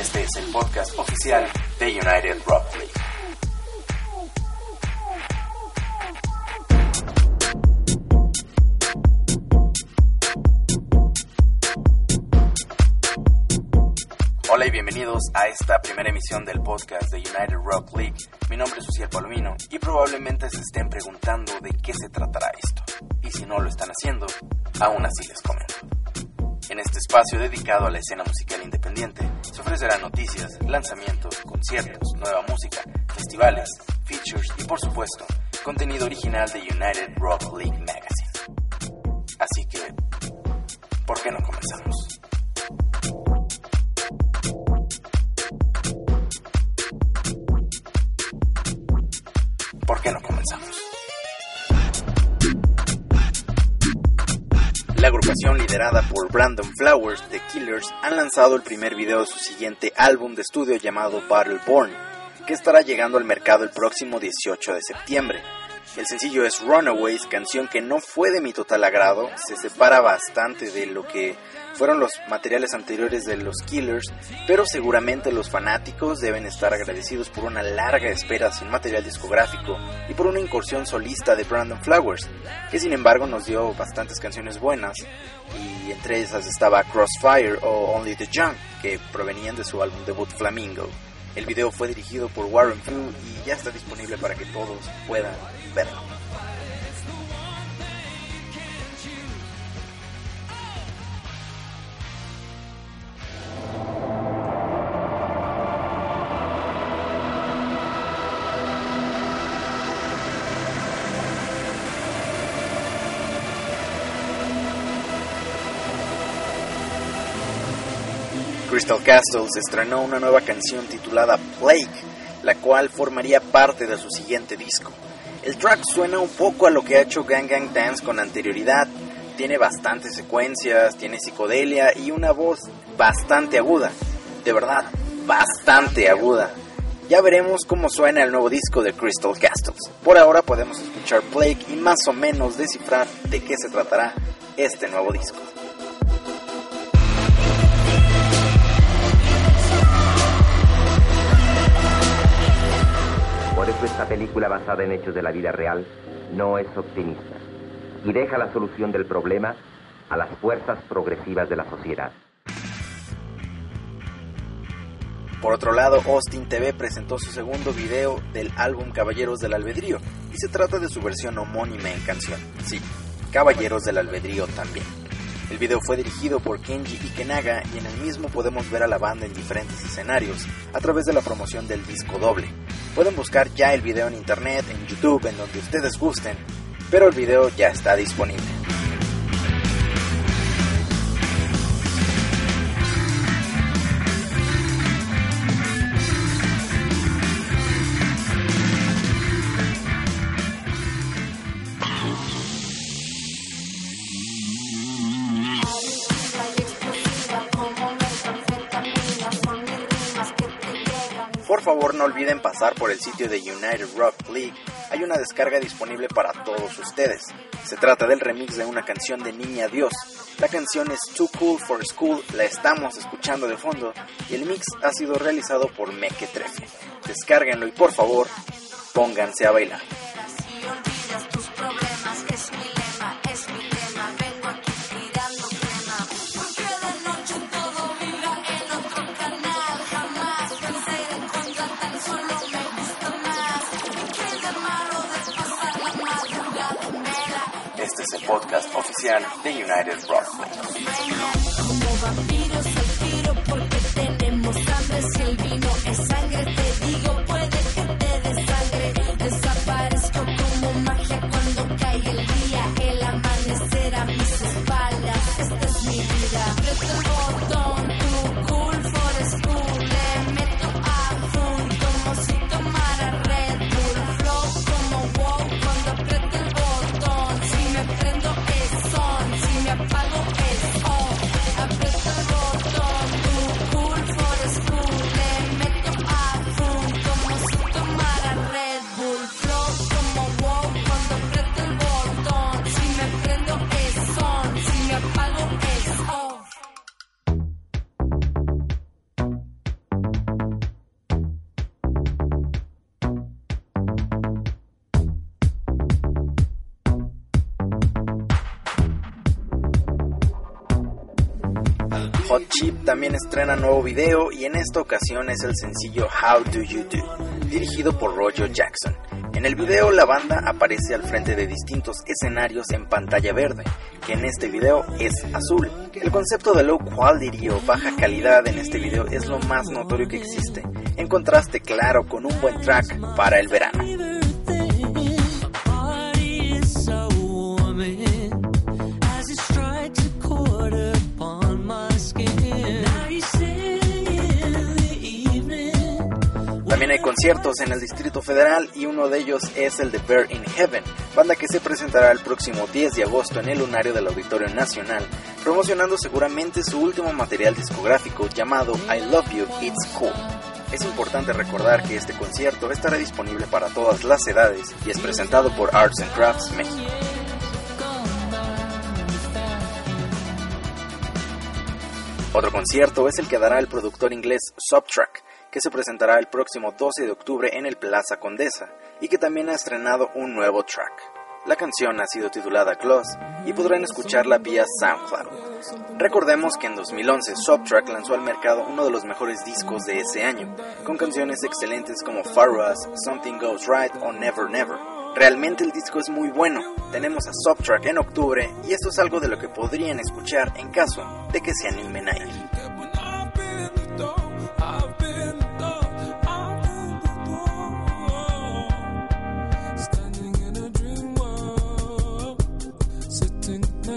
Este es el podcast oficial de United Rock League. Hola y bienvenidos a esta primera emisión del podcast de United Rock League. Mi nombre es Uciel Palomino y probablemente se estén preguntando de qué se tratará esto. Y si no lo están haciendo, aún así les comento. En este espacio dedicado a la escena musical independiente, se ofrecerán noticias, lanzamientos, conciertos, nueva música, festivales, features y por supuesto, contenido original de United Rock League Magazine. Así que, ¿por qué no comenzamos? Liderada por Brandon Flowers, The Killers, han lanzado el primer video de su siguiente álbum de estudio llamado Battleborn, que estará llegando al mercado el próximo 18 de septiembre. El sencillo es Runaways, canción que no fue de mi total agrado, se separa bastante de lo que fueron los materiales anteriores de los Killers, pero seguramente los fanáticos deben estar agradecidos por una larga espera sin material discográfico y por una incursión solista de Brandon Flowers, que sin embargo nos dio bastantes canciones buenas, y entre esas estaba Crossfire o Only the Young, que provenían de su álbum debut Flamingo. El video fue dirigido por Warren Fu y ya está disponible para que todos puedan verlo. Crystal Castles estrenó una nueva canción titulada Plague, la cual formaría parte de su siguiente disco. El track suena un poco a lo que ha hecho Gang Gang Dance con anterioridad, tiene bastantes secuencias, tiene psicodelia y una voz bastante aguda, de verdad, bastante aguda. Ya veremos cómo suena el nuevo disco de Crystal Castles. Por ahora podemos escuchar Plague y más o menos descifrar de qué se tratará este nuevo disco. Eso esta película basada en hechos de la vida real no es optimista y deja la solución del problema a las fuerzas progresivas de la sociedad. Por otro lado, Austin TV presentó su segundo video del álbum Caballeros del Albedrío y se trata de su versión homónima en canción. Sí, Caballeros del Albedrío también. El video fue dirigido por Kenji Ikenaga y en el mismo podemos ver a la banda en diferentes escenarios a través de la promoción del disco doble. Pueden buscar ya el video en internet, en YouTube, en donde ustedes gusten, pero el video ya está disponible. No olviden pasar por el sitio de United Rock League. Hay una descarga disponible para todos ustedes. Se trata del remix de una canción de Niña Dios. La canción es Too Cool for School, la estamos escuchando de fondo y el mix ha sido realizado por Mequetrefe. Descárguenlo y por favor, pónganse a bailar. Podcast oficial de United Rock Chip también estrena nuevo video y en esta ocasión es el sencillo How Do You Do, dirigido por Roger Jackson. En el video la banda aparece al frente de distintos escenarios en pantalla verde, que en este video es azul. El concepto de low quality o baja calidad en este video es lo más notorio que existe, en contraste claro con un buen track para el verano. Hay conciertos en el Distrito Federal y uno de ellos es el de Bear in Heaven, banda que se presentará el próximo 10 de agosto en el lunario del Auditorio Nacional, promocionando seguramente su último material discográfico llamado I Love You, It's Cool. Es importante recordar que este concierto estará disponible para todas las edades y es presentado por Arts and Crafts México. Otro concierto es el que dará el productor inglés Subtrack, que se presentará el próximo 12 de octubre en el Plaza Condesa y que también ha estrenado un nuevo track. La canción ha sido titulada Gloss y podrán escucharla vía SoundCloud. Recordemos que en 2011 Subtrack lanzó al mercado uno de los mejores discos de ese año, con canciones excelentes como Far Something Goes Right o Never Never. Realmente el disco es muy bueno. Tenemos a Subtrack en octubre y esto es algo de lo que podrían escuchar en caso de que se animen a ir.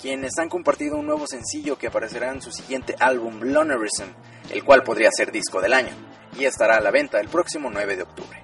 quienes han compartido un nuevo sencillo que aparecerá en su siguiente álbum Lonerism, el cual podría ser disco del año, y estará a la venta el próximo 9 de octubre.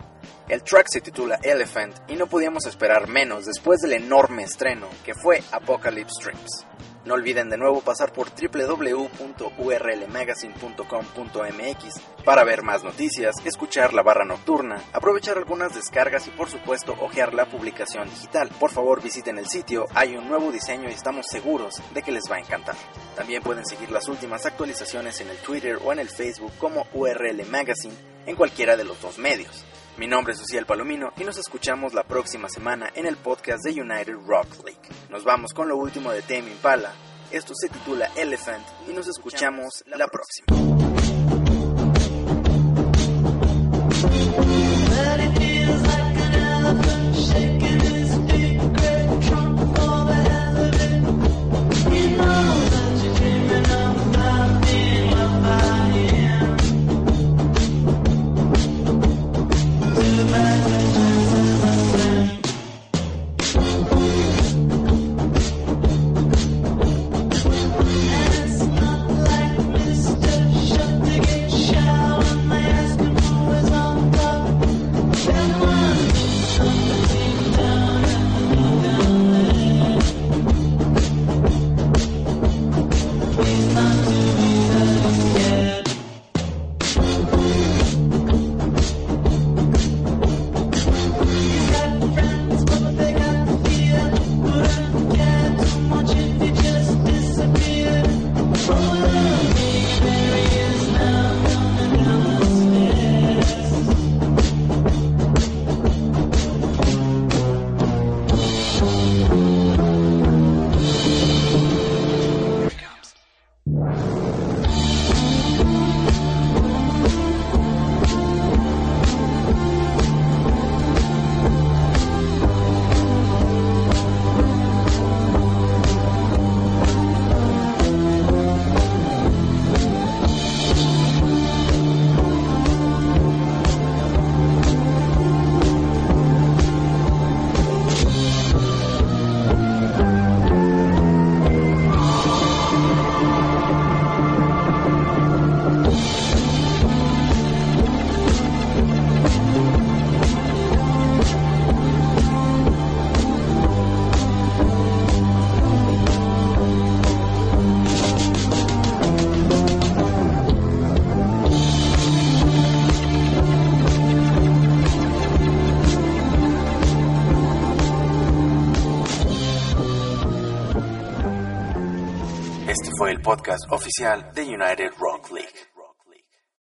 El track se titula Elephant y no podíamos esperar menos después del enorme estreno que fue Apocalypse Dreams. No olviden de nuevo pasar por www.urlmagazine.com.mx para ver más noticias, escuchar la barra nocturna, aprovechar algunas descargas y por supuesto hojear la publicación digital. Por favor visiten el sitio, hay un nuevo diseño y estamos seguros de que les va a encantar. También pueden seguir las últimas actualizaciones en el Twitter o en el Facebook como URL Magazine en cualquiera de los dos medios. Mi nombre es Social Palomino y nos escuchamos la próxima semana en el podcast de United Rock League. Nos vamos con lo último de Tame Impala. Esto se titula Elephant y nos escuchamos la próxima. Podcast oficial de United Rock League.